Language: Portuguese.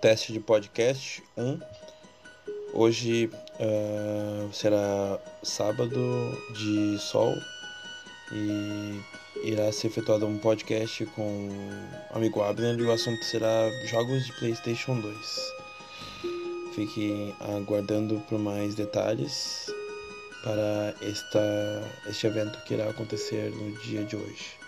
teste de podcast 1. Hoje uh, será sábado de sol e irá ser efetuado um podcast com o amigo Abner e o assunto será jogos de PlayStation 2. Fique aguardando por mais detalhes para esta, este evento que irá acontecer no dia de hoje.